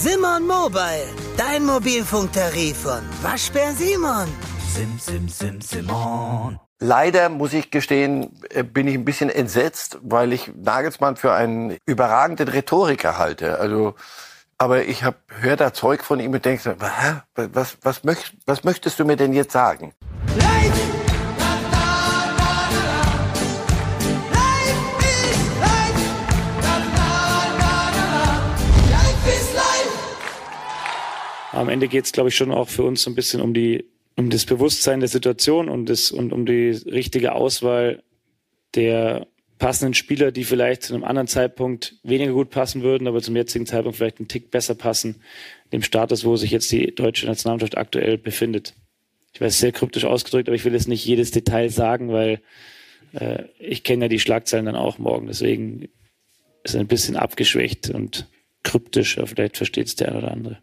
Simon Mobile, dein Mobilfunktarif von Waschbär Simon. Sim, sim, sim, Simon. Leider muss ich gestehen, äh, bin ich ein bisschen entsetzt, weil ich Nagelsmann für einen überragenden Rhetoriker halte. Also, aber ich hab, höre da Zeug von ihm und denke, was, was, was, möcht, was möchtest du mir denn jetzt sagen? Am Ende geht es, glaube ich, schon auch für uns so ein bisschen um die um das Bewusstsein der Situation und, das, und um die richtige Auswahl der passenden Spieler, die vielleicht zu einem anderen Zeitpunkt weniger gut passen würden, aber zum jetzigen Zeitpunkt vielleicht einen Tick besser passen, dem Status, wo sich jetzt die deutsche Nationalmannschaft aktuell befindet. Ich weiß, sehr kryptisch ausgedrückt, aber ich will jetzt nicht jedes Detail sagen, weil äh, ich kenne ja die Schlagzeilen dann auch morgen. Deswegen ist es ein bisschen abgeschwächt und kryptisch, aber vielleicht versteht es der eine oder andere.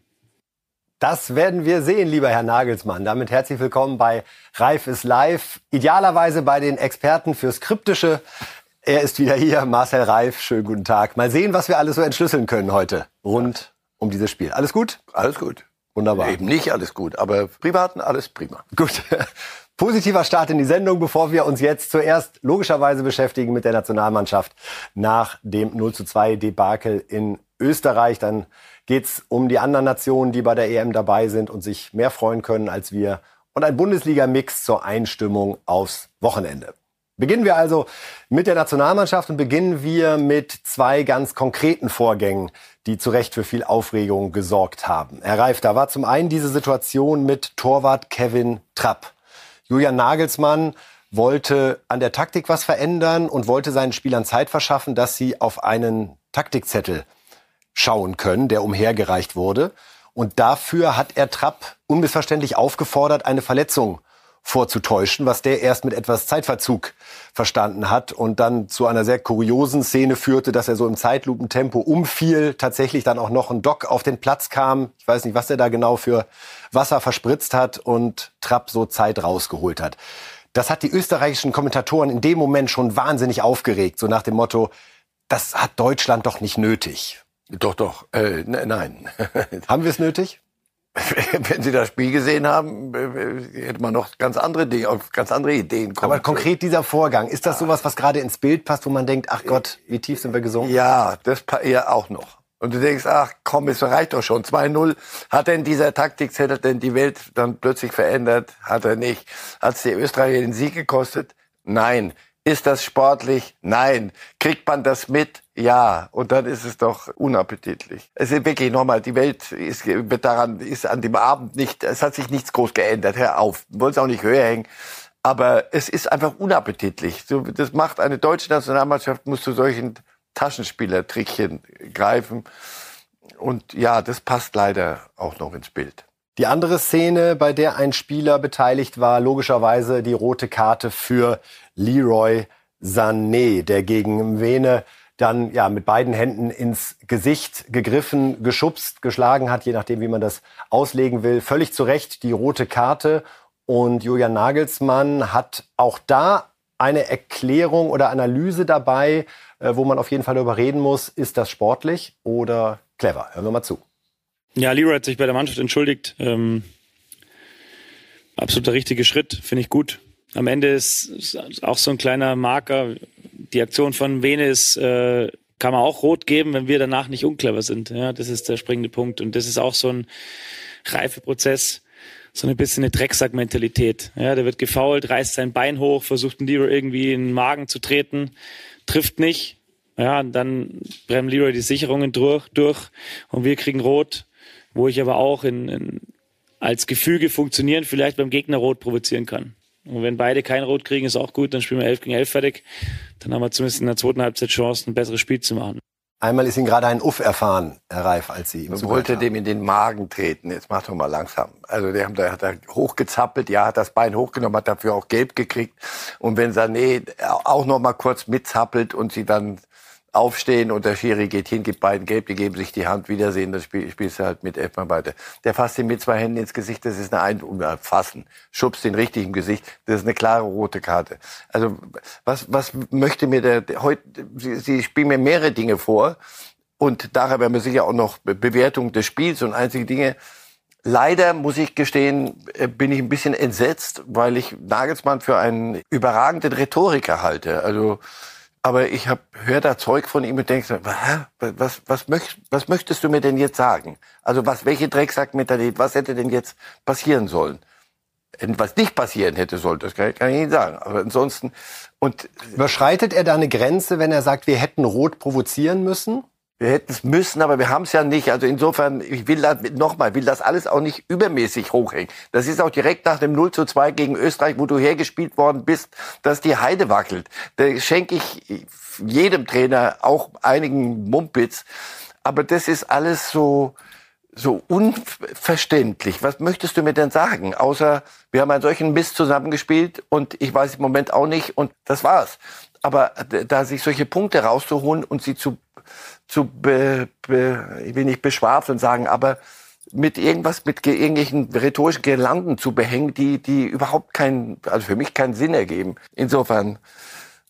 Das werden wir sehen, lieber Herr Nagelsmann. Damit herzlich willkommen bei Reif ist live. Idealerweise bei den Experten fürs Kryptische. Er ist wieder hier, Marcel Reif. Schönen guten Tag. Mal sehen, was wir alles so entschlüsseln können heute rund um dieses Spiel. Alles gut? Alles gut. Wunderbar. Eben nicht alles gut, aber privaten alles prima. Gut. Positiver Start in die Sendung, bevor wir uns jetzt zuerst logischerweise beschäftigen mit der Nationalmannschaft nach dem 0 zu 2 Debakel in Österreich. Dann geht's um die anderen Nationen, die bei der EM dabei sind und sich mehr freuen können als wir. Und ein Bundesliga-Mix zur Einstimmung aufs Wochenende. Beginnen wir also mit der Nationalmannschaft und beginnen wir mit zwei ganz konkreten Vorgängen, die zu Recht für viel Aufregung gesorgt haben. Herr Reif, da war zum einen diese Situation mit Torwart Kevin Trapp. Julian Nagelsmann wollte an der Taktik was verändern und wollte seinen Spielern Zeit verschaffen, dass sie auf einen Taktikzettel schauen können, der umhergereicht wurde. Und dafür hat er Trapp unmissverständlich aufgefordert, eine Verletzung vorzutäuschen, was der erst mit etwas Zeitverzug verstanden hat und dann zu einer sehr kuriosen Szene führte, dass er so im Zeitlupentempo umfiel, tatsächlich dann auch noch ein Dock auf den Platz kam. Ich weiß nicht, was er da genau für Wasser verspritzt hat und Trapp so Zeit rausgeholt hat. Das hat die österreichischen Kommentatoren in dem Moment schon wahnsinnig aufgeregt, so nach dem Motto, das hat Deutschland doch nicht nötig. Doch, doch. Äh, ne, nein. haben wir es nötig? Wenn Sie das Spiel gesehen haben, äh, hätte man noch ganz andere Dinge, auf ganz andere Ideen kommen. Aber konkret dieser Vorgang, ist das sowas, was gerade ins Bild passt, wo man denkt, ach Gott, wie tief sind wir gesungen? Ja, das ja auch noch. Und du denkst, ach komm, es reicht doch schon. 2-0. Hat denn dieser Taktikzettel denn die Welt dann plötzlich verändert? Hat er nicht. Hat es die Österreicher den Sieg gekostet? Nein. Ist das sportlich? Nein. Kriegt man das mit? Ja. Und dann ist es doch unappetitlich. Es ist wirklich nochmal, die Welt ist, wird daran, ist an dem Abend nicht, es hat sich nichts groß geändert. Hör auf. Wollen es auch nicht höher hängen. Aber es ist einfach unappetitlich. Das macht eine deutsche Nationalmannschaft, muss zu solchen Taschenspielertrickchen greifen. Und ja, das passt leider auch noch ins Bild. Die andere Szene, bei der ein Spieler beteiligt war, logischerweise die rote Karte für Leroy Sané, der gegen Vene dann ja mit beiden Händen ins Gesicht gegriffen, geschubst, geschlagen hat, je nachdem, wie man das auslegen will. Völlig zu Recht die rote Karte. Und Julian Nagelsmann hat auch da eine Erklärung oder Analyse dabei, äh, wo man auf jeden Fall darüber reden muss, ist das sportlich oder clever? Hören wir mal zu. Ja, Leroy hat sich bei der Mannschaft entschuldigt. Ähm, absoluter richtige Schritt, finde ich gut. Am Ende ist, ist auch so ein kleiner Marker. Die Aktion von Vene ist, äh, kann man auch rot geben, wenn wir danach nicht unclever sind. Ja, das ist der springende Punkt. Und das ist auch so ein Reifeprozess, so ein bisschen eine Drecksack-Mentalität. Ja, der wird gefault, reißt sein Bein hoch, versucht einen Leroy irgendwie in den Magen zu treten, trifft nicht. Ja, und dann brennen Leroy die Sicherungen durch, durch und wir kriegen rot wo ich aber auch in, in, als Gefüge funktionieren vielleicht beim Gegner rot provozieren kann. Und wenn beide kein Rot kriegen, ist auch gut, dann spielen wir 11 gegen 11 fertig. Dann haben wir zumindest in der zweiten Halbzeit Chance, ein besseres Spiel zu machen. Einmal ist Ihnen gerade ein Uff erfahren, Herr Reif, als Sie ihm Man wollte haben. dem in den Magen treten. Jetzt mach doch mal langsam. Also der, der hat da hochgezappelt, ja, hat das Bein hochgenommen, hat dafür auch gelb gekriegt. Und wenn Sané auch noch mal kurz mitzappelt und sie dann aufstehen und der Schiri geht hin, gibt beiden gelb, die geben sich die Hand, wiedersehen, dann spiel, spielst du halt mit elfmal weiter. Der fasst ihn mit zwei Händen ins Gesicht, das ist eine Ein Fassen, schubst den richtig im Gesicht, das ist eine klare rote Karte. Also was, was möchte mir der, heute, Sie, Sie spielen mir mehrere Dinge vor, Und daher werden wir sicher auch noch Bewertung des Spiels und einzige Dinge. Leider muss ich gestehen, äh, bin ich ein bisschen entsetzt, weil ich Nagelsmann für einen überragenden Rhetoriker halte. Also, aber ich höre da Zeug von ihm und denke, was, was, möcht, was möchtest du mir denn jetzt sagen? Also was, welche Drecksackmentalität, was hätte denn jetzt passieren sollen? Was nicht passieren hätte sollen, das kann, kann ich Ihnen sagen. Aber ansonsten, und. Überschreitet er da eine Grenze, wenn er sagt, wir hätten Rot provozieren müssen? Wir hätten es müssen, aber wir haben es ja nicht. Also insofern, ich will das nochmal, will das alles auch nicht übermäßig hochhängen. Das ist auch direkt nach dem 0 zu 2 gegen Österreich, wo du hergespielt worden bist, dass die Heide wackelt. Da schenke ich jedem Trainer, auch einigen Mumpitz. Aber das ist alles so, so unverständlich. Was möchtest du mir denn sagen? Außer, wir haben einen solchen Mist zusammengespielt und ich weiß im Moment auch nicht und das war's. Aber da sich solche Punkte rauszuholen und sie zu zu, be, be, ich will nicht beschwafeln sagen, aber mit irgendwas, mit irgendwelchen rhetorischen Girlanden zu behängen, die, die überhaupt keinen, also für mich keinen Sinn ergeben. Insofern,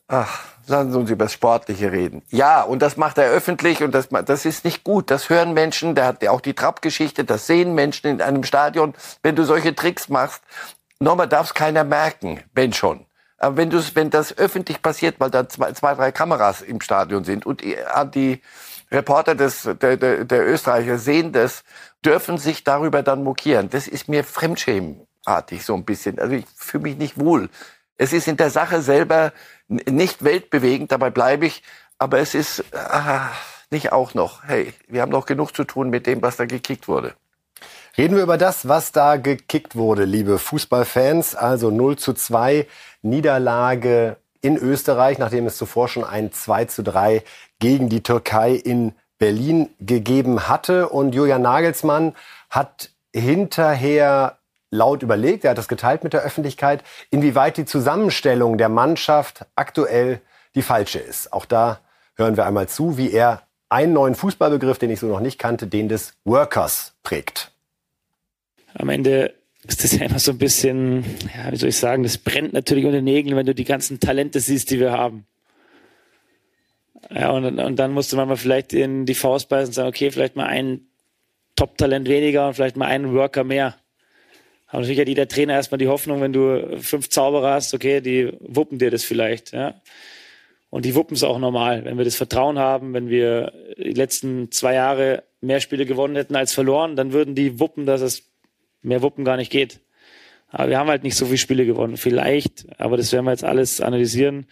ach, lassen Sie uns über das Sportliche reden. Ja, und das macht er öffentlich und das, das ist nicht gut. Das hören Menschen, der hat ja auch die Trapp-Geschichte, das sehen Menschen in einem Stadion. Wenn du solche Tricks machst, nochmal darf es keiner merken, wenn schon. Wenn, du, wenn das öffentlich passiert, weil da zwei, zwei, drei Kameras im Stadion sind und die, die Reporter des, der, der, der Österreicher sehen das, dürfen sich darüber dann mokieren. Das ist mir fremdschämenartig so ein bisschen. Also ich fühle mich nicht wohl. Es ist in der Sache selber nicht weltbewegend, dabei bleibe ich. Aber es ist ah, nicht auch noch. Hey, wir haben noch genug zu tun mit dem, was da gekickt wurde. Reden wir über das, was da gekickt wurde, liebe Fußballfans. Also 0 zu 2 Niederlage in Österreich, nachdem es zuvor schon ein 2 zu 3 gegen die Türkei in Berlin gegeben hatte. Und Julian Nagelsmann hat hinterher laut überlegt, er hat das geteilt mit der Öffentlichkeit, inwieweit die Zusammenstellung der Mannschaft aktuell die falsche ist. Auch da hören wir einmal zu, wie er einen neuen Fußballbegriff, den ich so noch nicht kannte, den des Workers prägt. Am Ende ist das ja immer so ein bisschen, ja, wie soll ich sagen, das brennt natürlich unter den Nägeln, wenn du die ganzen Talente siehst, die wir haben. Ja, und, und dann musste man mal vielleicht in die Faust beißen und sagen, okay, vielleicht mal ein Top-Talent weniger und vielleicht mal einen Worker mehr. Aber natürlich hat jeder Trainer erstmal die Hoffnung, wenn du fünf Zauberer hast, okay, die wuppen dir das vielleicht, ja. Und die wuppen es auch normal. Wenn wir das Vertrauen haben, wenn wir die letzten zwei Jahre mehr Spiele gewonnen hätten als verloren, dann würden die wuppen, dass es mehr Wuppen gar nicht geht. Aber wir haben halt nicht so viele Spiele gewonnen. Vielleicht, aber das werden wir jetzt alles analysieren,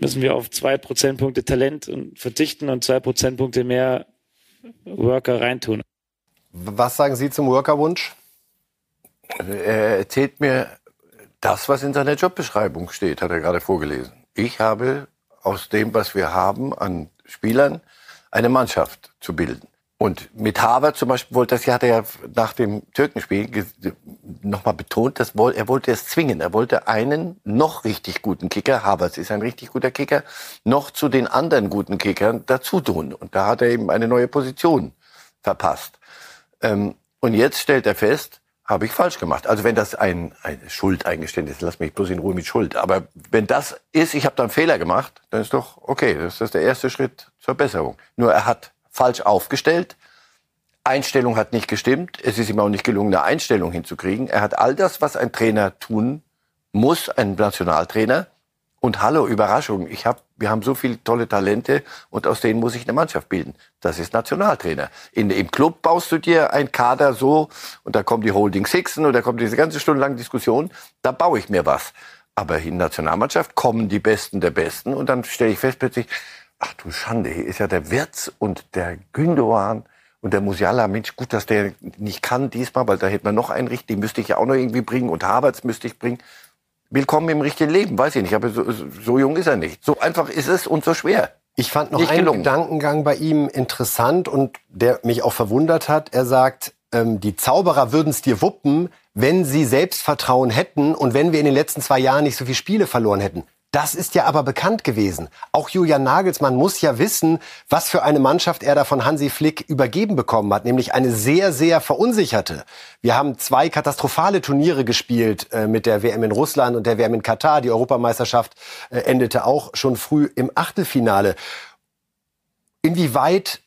müssen wir auf zwei Prozentpunkte Talent verzichten und zwei Prozentpunkte mehr Worker reintun. Was sagen Sie zum Workerwunsch? Er erzählt mir das, was in seiner Jobbeschreibung steht, hat er gerade vorgelesen. Ich habe aus dem, was wir haben an Spielern, eine Mannschaft zu bilden. Und mit Haver zum Beispiel wollte das, hat er ja nach dem Türkenspiel nochmal betont, dass er wollte es zwingen. Er wollte einen noch richtig guten Kicker, Havertz ist ein richtig guter Kicker, noch zu den anderen guten Kickern dazu tun. Und da hat er eben eine neue Position verpasst. Ähm, und jetzt stellt er fest, habe ich falsch gemacht. Also wenn das ein, ein Schuldeingeständnis, lass mich bloß in Ruhe mit Schuld. Aber wenn das ist, ich habe da einen Fehler gemacht, dann ist doch okay. Das ist der erste Schritt zur Besserung. Nur er hat falsch aufgestellt. Einstellung hat nicht gestimmt. Es ist ihm auch nicht gelungen, eine Einstellung hinzukriegen. Er hat all das, was ein Trainer tun muss, ein Nationaltrainer. Und hallo, Überraschung, ich hab, wir haben so viele tolle Talente und aus denen muss ich eine Mannschaft bilden. Das ist Nationaltrainer. In, Im Club baust du dir ein Kader so und da kommen die Holding Sixen und da kommt diese ganze Stunde lang Diskussion. Da baue ich mir was. Aber in Nationalmannschaft kommen die Besten der Besten und dann stelle ich fest plötzlich, ach du Schande, hier ist ja der Wirtz und der Gündogan und der Musiala. Mensch, gut, dass der nicht kann diesmal, weil da hätte man noch einen richtigen, müsste ich ja auch noch irgendwie bringen und Havertz müsste ich bringen. Willkommen im richtigen Leben, weiß ich nicht, aber so, so jung ist er nicht. So einfach ist es und so schwer. Ich fand noch nicht einen gelungen. Gedankengang bei ihm interessant und der mich auch verwundert hat. Er sagt, ähm, die Zauberer würden es dir wuppen, wenn sie Selbstvertrauen hätten und wenn wir in den letzten zwei Jahren nicht so viele Spiele verloren hätten. Das ist ja aber bekannt gewesen. Auch Julian Nagelsmann muss ja wissen, was für eine Mannschaft er da von Hansi Flick übergeben bekommen hat, nämlich eine sehr, sehr verunsicherte. Wir haben zwei katastrophale Turniere gespielt äh, mit der WM in Russland und der WM in Katar. Die Europameisterschaft äh, endete auch schon früh im Achtelfinale. inwieweit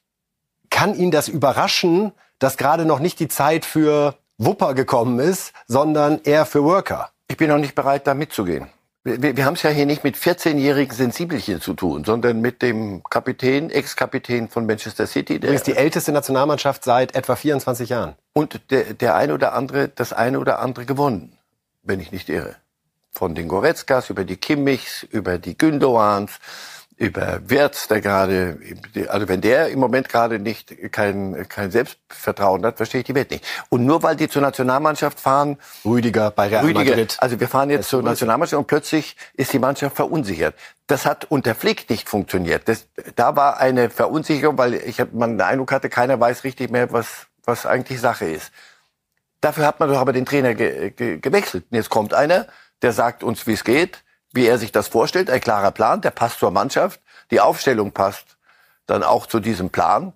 kann ihn das überraschen, dass gerade noch nicht die Zeit für Wupper gekommen ist, sondern eher für Worker? Ich bin noch nicht bereit, da mitzugehen. Wir, wir haben es ja hier nicht mit 14-jährigen Sensibelchen zu tun, sondern mit dem Kapitän, Ex-Kapitän von Manchester City. Der ist die älteste Nationalmannschaft seit etwa 24 Jahren. Und der, der eine oder andere, das eine oder andere gewonnen, wenn ich nicht irre. Von den Goretzkas über die Kimmichs, über die Gündoans, über Wirtz, der gerade, also wenn der im Moment gerade nicht kein, kein Selbstvertrauen hat, verstehe ich die Welt nicht. Und nur weil die zur Nationalmannschaft fahren, Rüdiger bei Real Rüdiger, Madrid. also wir fahren jetzt zur Nationalmannschaft und plötzlich ist die Mannschaft verunsichert. Das hat unter Flick nicht funktioniert. Das, da war eine Verunsicherung, weil ich hab, man den Eindruck hatte, keiner weiß richtig mehr, was, was eigentlich Sache ist. Dafür hat man doch aber den Trainer ge, ge, gewechselt. Und jetzt kommt einer, der sagt uns, wie es geht wie er sich das vorstellt, ein klarer Plan, der passt zur Mannschaft, die Aufstellung passt dann auch zu diesem Plan.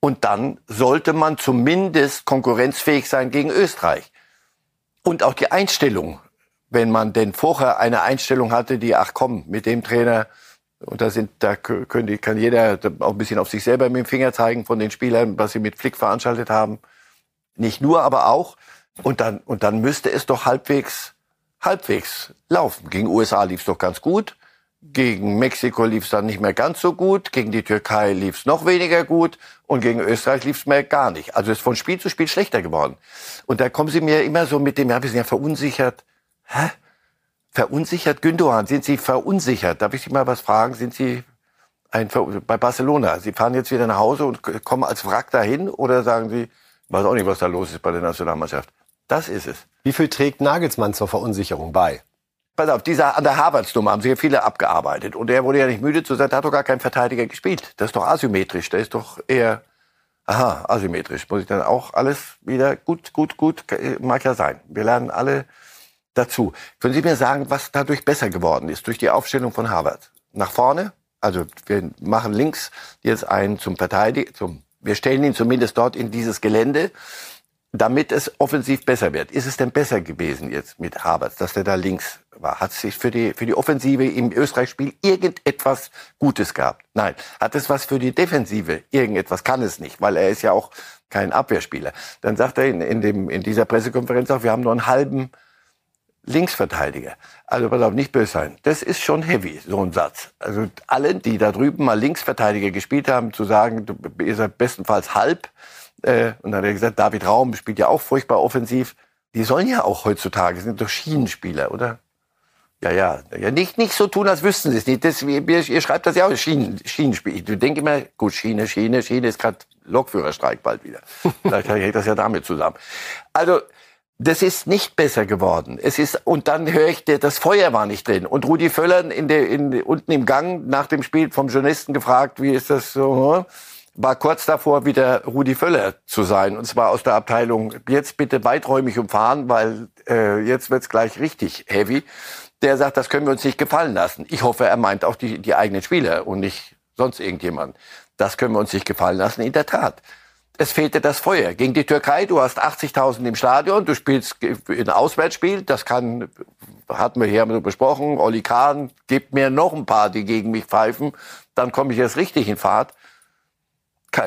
Und dann sollte man zumindest konkurrenzfähig sein gegen Österreich. Und auch die Einstellung, wenn man denn vorher eine Einstellung hatte, die, ach komm, mit dem Trainer, und da sind, da können, kann jeder auch ein bisschen auf sich selber mit dem Finger zeigen von den Spielern, was sie mit Flick veranstaltet haben. Nicht nur, aber auch. Und dann, und dann müsste es doch halbwegs halbwegs laufen. Gegen USA lief es doch ganz gut. Gegen Mexiko lief es dann nicht mehr ganz so gut. Gegen die Türkei lief es noch weniger gut. Und gegen Österreich lief es mehr gar nicht. Also es ist von Spiel zu Spiel schlechter geworden. Und da kommen Sie mir immer so mit dem, ja, wir sind ja verunsichert. Hä? Verunsichert? Gündogan, sind Sie verunsichert? Darf ich Sie mal was fragen? Sind Sie ein, bei Barcelona? Sie fahren jetzt wieder nach Hause und kommen als Wrack dahin? Oder sagen Sie, weiß auch nicht, was da los ist bei der Nationalmannschaft? Das ist es. Wie viel trägt Nagelsmann zur Verunsicherung bei? Pass auf, dieser, an der Harvards-Nummer haben sich ja viele abgearbeitet. Und er wurde ja nicht müde zu sagen, da hat doch gar kein Verteidiger gespielt. Das ist doch asymmetrisch. Der ist doch eher, aha, asymmetrisch. Muss ich dann auch alles wieder, gut, gut, gut, mag ja sein. Wir lernen alle dazu. Können Sie mir sagen, was dadurch besser geworden ist, durch die Aufstellung von Harvard? Nach vorne? Also, wir machen links jetzt einen zum Verteidiger, zum, wir stellen ihn zumindest dort in dieses Gelände damit es offensiv besser wird. Ist es denn besser gewesen jetzt mit Havertz, dass der da links war? Hat sich für die, für die Offensive im Österreich-Spiel irgendetwas Gutes gehabt? Nein. Hat es was für die Defensive? Irgendetwas kann es nicht, weil er ist ja auch kein Abwehrspieler. Dann sagt er in, in, dem, in dieser Pressekonferenz auch, wir haben nur einen halben Linksverteidiger. Also pass auf, nicht böse sein. Das ist schon heavy, so ein Satz. Also allen, die da drüben mal Linksverteidiger gespielt haben, zu sagen, du bist bestenfalls halb, äh, und dann hat er gesagt, David Raum spielt ja auch furchtbar offensiv. Die sollen ja auch heutzutage, sind doch Schienenspieler, oder? Ja, ja, ja nicht, nicht so tun, als wüssten sie es nicht. Das, ihr, ihr schreibt das ja auch, Schienen, Schienenspiel. Ich denke immer, gut, Schiene, Schiene, Schiene ist gerade Lokführerstreik bald wieder. Vielleicht hängt das ja damit zusammen. Also, das ist nicht besser geworden. Es ist, und dann höre ich, das Feuer war nicht drin. Und Rudi Völler in der, in, unten im Gang nach dem Spiel vom Journalisten gefragt, wie ist das so? Hm? War kurz davor, wieder Rudi Völler zu sein. Und zwar aus der Abteilung, jetzt bitte weiträumig umfahren, weil äh, jetzt wird's gleich richtig heavy. Der sagt, das können wir uns nicht gefallen lassen. Ich hoffe, er meint auch die, die eigenen Spieler und nicht sonst irgendjemand. Das können wir uns nicht gefallen lassen, in der Tat. Es fehlte das Feuer. Gegen die Türkei, du hast 80.000 im Stadion, du spielst ein Auswärtsspiel, das kann, hatten wir hier besprochen, Olli Kahn, gibt mir noch ein paar, die gegen mich pfeifen, dann komme ich erst richtig in Fahrt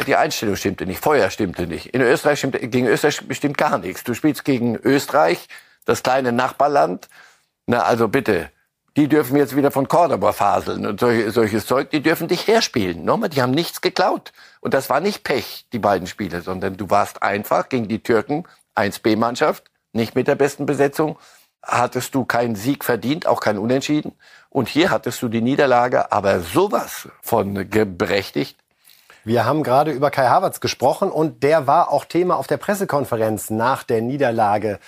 die Einstellung stimmte nicht, Feuer stimmte nicht. In Österreich stimmte, gegen Österreich stimmt gar nichts. Du spielst gegen Österreich, das kleine Nachbarland. Na, also bitte, die dürfen jetzt wieder von Cordoba faseln und solche, solches Zeug, die dürfen dich herspielen. Nochmal, die haben nichts geklaut. Und das war nicht Pech, die beiden Spiele, sondern du warst einfach gegen die Türken, 1B-Mannschaft, nicht mit der besten Besetzung, hattest du keinen Sieg verdient, auch keinen Unentschieden. Und hier hattest du die Niederlage, aber sowas von berechtigt. Wir haben gerade über Kai Havertz gesprochen und der war auch Thema auf der Pressekonferenz nach der Niederlage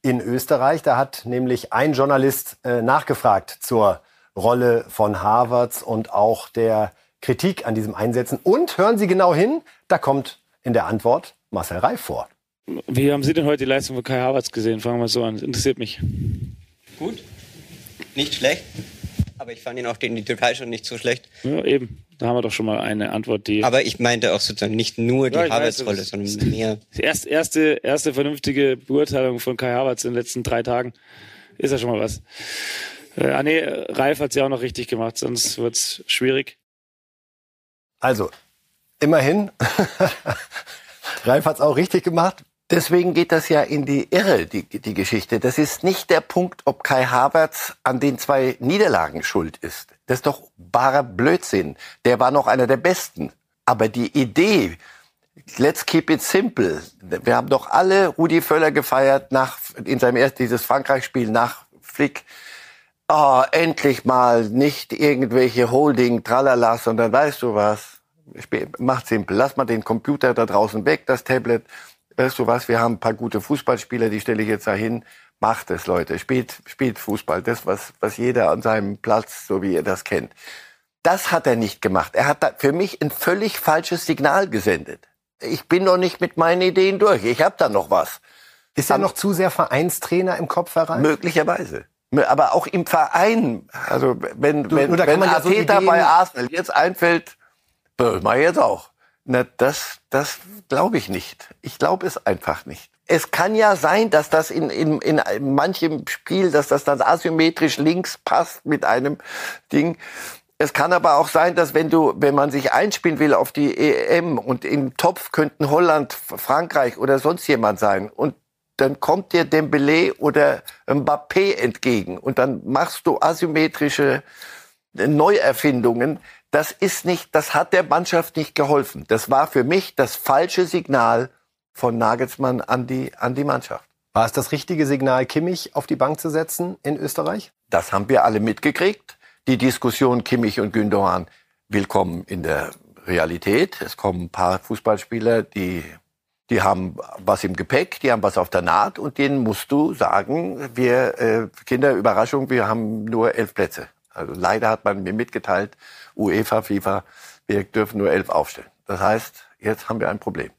in Österreich. Da hat nämlich ein Journalist äh, nachgefragt zur Rolle von Havertz und auch der Kritik an diesem Einsetzen. Und hören Sie genau hin, da kommt in der Antwort Marcel Reif vor. Wie haben Sie denn heute die Leistung von Kai Havertz gesehen? Fangen wir so an. Interessiert mich. Gut, nicht schlecht. Aber ich fand ihn auch gegen die Türkei schon nicht so schlecht. Ja, eben. Da haben wir doch schon mal eine Antwort, die. Aber ich meinte auch sozusagen nicht nur die ja, Havertz-Rolle, sondern mehr. Die erste, erste, erste vernünftige Beurteilung von Kai Havertz in den letzten drei Tagen ist ja schon mal was. Äh, ah nee, Ralf hat es ja auch noch richtig gemacht, sonst wird es schwierig. Also, Immerhin. Ralf hat's auch richtig gemacht. Deswegen geht das ja in die Irre, die, die Geschichte. Das ist nicht der Punkt, ob Kai Havertz an den zwei Niederlagen schuld ist. Das ist doch barer Blödsinn. Der war noch einer der Besten. Aber die Idee, let's keep it simple. Wir haben doch alle Rudi Völler gefeiert nach, in seinem ersten, dieses Frankreich-Spiel nach Flick. Oh, endlich mal nicht irgendwelche Holding, tralala, sondern weißt du was? Macht simpel. Lass mal den Computer da draußen weg, das Tablet weißt du was, wir haben ein paar gute Fußballspieler, die stelle ich jetzt dahin. Macht es, Leute. Spielt, spielt Fußball. Das, was, was jeder an seinem Platz, so wie ihr das kennt. Das hat er nicht gemacht. Er hat da für mich ein völlig falsches Signal gesendet. Ich bin noch nicht mit meinen Ideen durch. Ich habe da noch was. Ist er noch zu sehr Vereinstrainer im Kopf herein? Möglicherweise. Aber auch im Verein. Also wenn, du, wenn, wenn Arteta so bei Arsenal jetzt einfällt, das mache ich jetzt auch. Na, das, das glaube ich nicht. Ich glaube es einfach nicht. Es kann ja sein, dass das in, in, in manchem Spiel, dass das dann asymmetrisch links passt mit einem Ding. Es kann aber auch sein, dass wenn du, wenn man sich einspielen will auf die EM und im Topf könnten Holland, Frankreich oder sonst jemand sein und dann kommt dir Dembele oder Mbappé entgegen und dann machst du asymmetrische Neuerfindungen das ist nicht, das hat der Mannschaft nicht geholfen. Das war für mich das falsche Signal von Nagelsmann an die, an die Mannschaft. War es das richtige Signal, Kimmich auf die Bank zu setzen in Österreich? Das haben wir alle mitgekriegt. Die Diskussion Kimmich und Gündogan willkommen in der Realität. Es kommen ein paar Fußballspieler, die, die haben was im Gepäck, die haben was auf der Naht und denen musst du sagen, wir, äh, Kinder, Überraschung, wir haben nur elf Plätze. Also leider hat man mir mitgeteilt, UEFA, FIFA, wir dürfen nur elf aufstellen. Das heißt, jetzt haben wir ein Problem.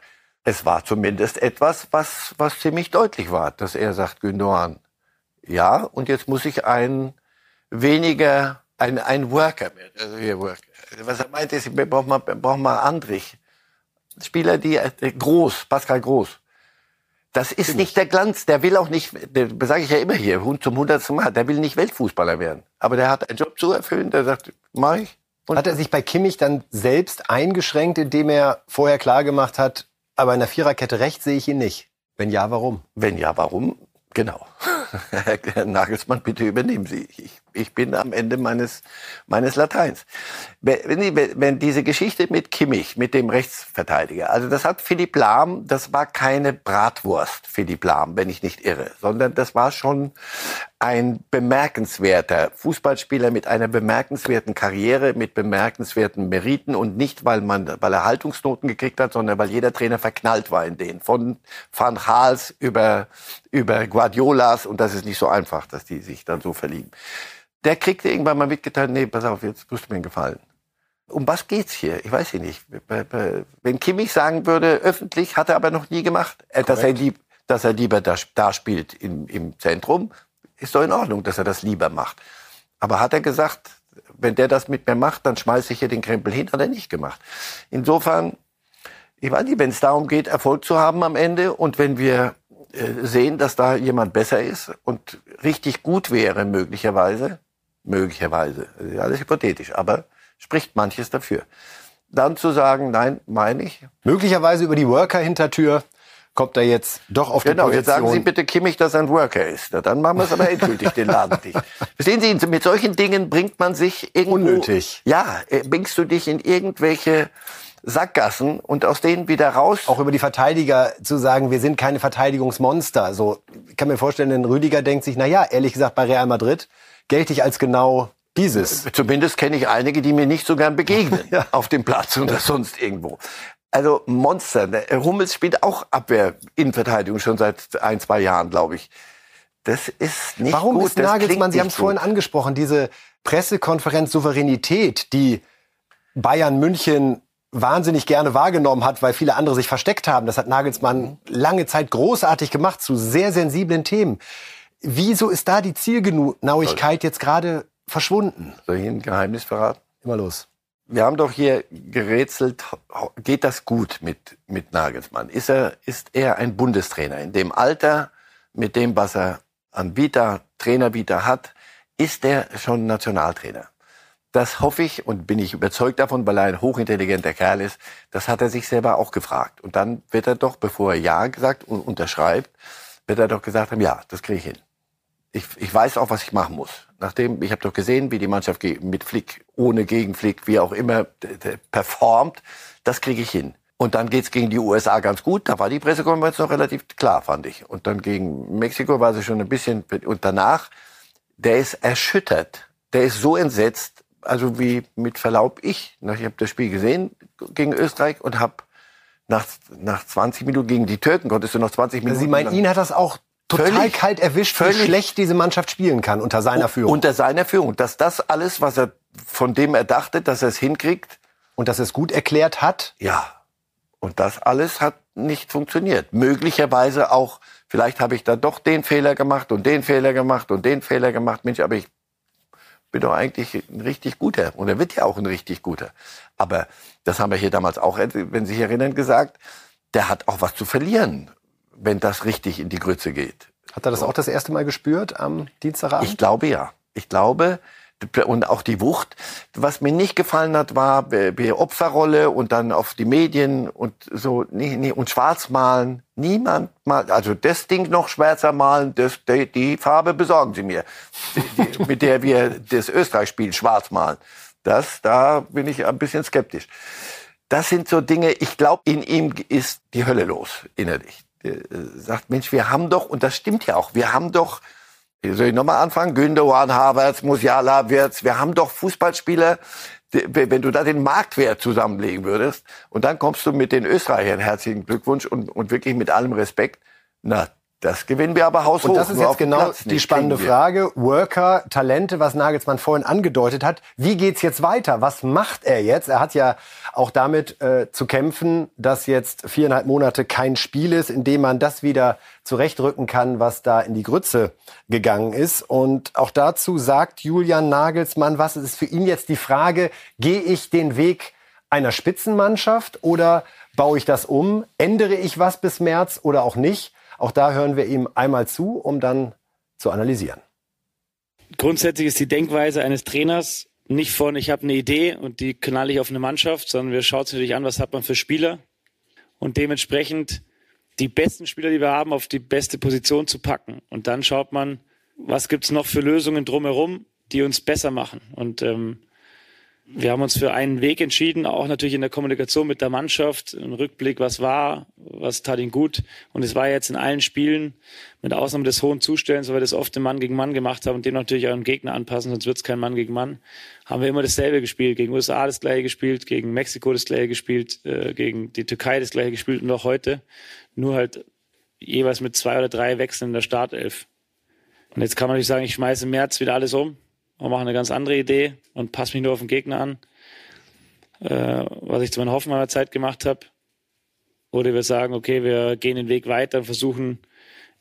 Es war zumindest etwas, was, was ziemlich deutlich war, dass er sagt, Gündogan, ja, und jetzt muss ich ein weniger, ein, ein Worker, also hier Worker. Was er meint ist, wir brauchen mal, brauchen mal Andrich. Spieler, die, äh, groß, Pascal Groß. Das ist nicht der Glanz. Der will auch nicht, der sage ich ja immer hier, zum hundertsten Mal, der will nicht Weltfußballer werden. Aber der hat einen Job zu erfüllen, der sagt, mach ich. Und hat er sich bei Kimmich dann selbst eingeschränkt, indem er vorher klar gemacht hat, aber in der Viererkette rechts sehe ich ihn nicht? Wenn ja, warum? Wenn ja, warum? Genau. Herr Nagelsmann, bitte übernehmen Sie. Ich, ich bin am Ende meines, meines Lateins. Wenn, wenn diese Geschichte mit Kimmich, mit dem Rechtsverteidiger, also das hat Philipp Lahm, das war keine Bratwurst, Philipp Lahm, wenn ich nicht irre, sondern das war schon ein bemerkenswerter Fußballspieler mit einer bemerkenswerten Karriere, mit bemerkenswerten Meriten und nicht, weil man, weil er Haltungsnoten gekriegt hat, sondern weil jeder Trainer verknallt war in den. Von Van Gaals über, über Guardiolas und das ist nicht so einfach, dass die sich dann so verlieben. Der kriegte irgendwann mal mitgeteilt, nee, pass auf, jetzt musst du mir gefallen. Um was geht's hier? Ich weiß nicht. Wenn Kimmich sagen würde, öffentlich, hat er aber noch nie gemacht, Korrekt. dass er, lieb, dass er lieber da, da spielt im, im Zentrum, ist doch in Ordnung, dass er das lieber macht. Aber hat er gesagt, wenn der das mit mir macht, dann schmeiße ich hier den Krempel hin, hat er nicht gemacht. Insofern, ich weiß nicht, wenn es darum geht, Erfolg zu haben am Ende und wenn wir äh, sehen, dass da jemand besser ist und richtig gut wäre, möglicherweise, möglicherweise, alles hypothetisch, aber spricht manches dafür. Dann zu sagen, nein, meine ich. Möglicherweise über die Worker-Hintertür kommt er jetzt doch auf genau, die Position. Genau, jetzt sagen Sie bitte Kimmich, dass er ein Worker ist. Na, dann machen wir es aber endgültig, den Laden dicht. Verstehen Sie, mit solchen Dingen bringt man sich irgendwo... Unnötig. Ja, äh, bringst du dich in irgendwelche Sackgassen und aus denen wieder raus. Auch über die Verteidiger zu sagen, wir sind keine Verteidigungsmonster. So, ich kann mir vorstellen, ein Rüdiger denkt sich, na ja, ehrlich gesagt, bei Real Madrid gelte ich als genau dieses. Zumindest kenne ich einige, die mir nicht so gern begegnen ja. auf dem Platz oder sonst irgendwo. Also Monster. Hummels spielt auch Abwehr in Verteidigung schon seit ein, zwei Jahren, glaube ich. Das ist nicht Warum gut. ist Nagelsmann, Sie haben es vorhin angesprochen, diese Pressekonferenz Souveränität, die Bayern München wahnsinnig gerne wahrgenommen hat, weil viele andere sich versteckt haben. Das hat Nagelsmann lange Zeit großartig gemacht zu sehr sensiblen Themen. Wieso ist da die Zielgenauigkeit jetzt gerade verschwunden? Soll ich ein Geheimnis verraten? Immer los. Wir haben doch hier gerätselt, geht das gut mit, mit Nagelsmann? Ist er, ist er ein Bundestrainer in dem Alter, mit dem, was er an Vita, Trainervita hat, ist er schon Nationaltrainer? Das hoffe ich und bin ich überzeugt davon, weil er ein hochintelligenter Kerl ist. Das hat er sich selber auch gefragt. Und dann wird er doch, bevor er Ja gesagt und unterschreibt, wird er doch gesagt haben, ja, das kriege ich hin. Ich, ich weiß auch, was ich machen muss. Nachdem, ich habe doch gesehen, wie die Mannschaft mit Flick, ohne Gegenflick, wie auch immer, performt. Das kriege ich hin. Und dann geht's gegen die USA ganz gut. Da war die Pressekonferenz noch relativ klar, fand ich. Und dann gegen Mexiko war sie schon ein bisschen. Und danach, der ist erschüttert. Der ist so entsetzt, also wie mit Verlaub ich. Ich habe das Spiel gesehen gegen Österreich und habe nach, nach 20 Minuten gegen die Türken konntest du noch 20 Minuten. Sie meinen, ihn hat das auch total völlig, kalt erwischt, völlig, wie schlecht diese Mannschaft spielen kann unter seiner Führung. Unter seiner Führung. Dass das alles, was er von dem er dachte, dass er es hinkriegt. Und dass er es gut erklärt hat? Ja. Und das alles hat nicht funktioniert. Möglicherweise auch, vielleicht habe ich da doch den Fehler gemacht und den Fehler gemacht und den Fehler gemacht. Mensch, aber ich bin doch eigentlich ein richtig guter. Und er wird ja auch ein richtig guter. Aber das haben wir hier damals auch, wenn Sie sich erinnern, gesagt, der hat auch was zu verlieren, wenn das richtig in die Grütze geht. Hat er das auch das erste Mal gespürt am Dienstagabend? Ich glaube ja. Ich glaube, und auch die Wucht. Was mir nicht gefallen hat, war die Opferrolle und dann auf die Medien und so nee, nee, und schwarz malen. Niemand malt, also das Ding noch schwärzer malen, das, die, die Farbe besorgen Sie mir, die, mit der wir das Österreich-Spiel schwarz malen. Das, da bin ich ein bisschen skeptisch. Das sind so Dinge, ich glaube, in ihm ist die Hölle los, innerlich. Der äh, sagt, Mensch, wir haben doch, und das stimmt ja auch, wir haben doch soll ich nochmal anfangen? Gündogan, Havertz, Musiala, Wirtz. Wir haben doch Fußballspieler, wenn du da den Marktwert zusammenlegen würdest und dann kommst du mit den Österreichern, herzlichen Glückwunsch und, und wirklich mit allem Respekt, na, das gewinnen wir aber haushoch. Und das ist jetzt genau die spannende Frage. Worker, Talente, was Nagelsmann vorhin angedeutet hat. Wie geht's jetzt weiter? Was macht er jetzt? Er hat ja auch damit äh, zu kämpfen, dass jetzt viereinhalb Monate kein Spiel ist, in dem man das wieder zurechtrücken kann, was da in die Grütze gegangen ist. Und auch dazu sagt Julian Nagelsmann, was ist für ihn jetzt die Frage, gehe ich den Weg einer Spitzenmannschaft oder baue ich das um? Ändere ich was bis März oder auch nicht? Auch da hören wir ihm einmal zu, um dann zu analysieren. Grundsätzlich ist die Denkweise eines Trainers nicht von, ich habe eine Idee und die knalle ich auf eine Mannschaft, sondern wir schauen uns natürlich an, was hat man für Spieler und dementsprechend die besten Spieler, die wir haben, auf die beste Position zu packen. Und dann schaut man, was gibt es noch für Lösungen drumherum, die uns besser machen. Und ähm, wir haben uns für einen Weg entschieden, auch natürlich in der Kommunikation mit der Mannschaft, ein Rückblick, was war, was tat ihn gut. Und es war jetzt in allen Spielen, mit Ausnahme des hohen Zustellens, weil wir das oft im Mann gegen Mann gemacht haben und dem natürlich auch einen Gegner anpassen, sonst wird es kein Mann gegen Mann, haben wir immer dasselbe gespielt. Gegen USA das gleiche gespielt, gegen Mexiko das gleiche gespielt, äh, gegen die Türkei das gleiche gespielt und auch heute. Nur halt jeweils mit zwei oder drei Wechseln in der Startelf. Und jetzt kann man natürlich sagen, ich schmeiße im März wieder alles um und mache eine ganz andere Idee und passe mich nur auf den Gegner an, äh, was ich zu meiner Hoffenheimer Zeit gemacht habe. Oder wir sagen, okay, wir gehen den Weg weiter und versuchen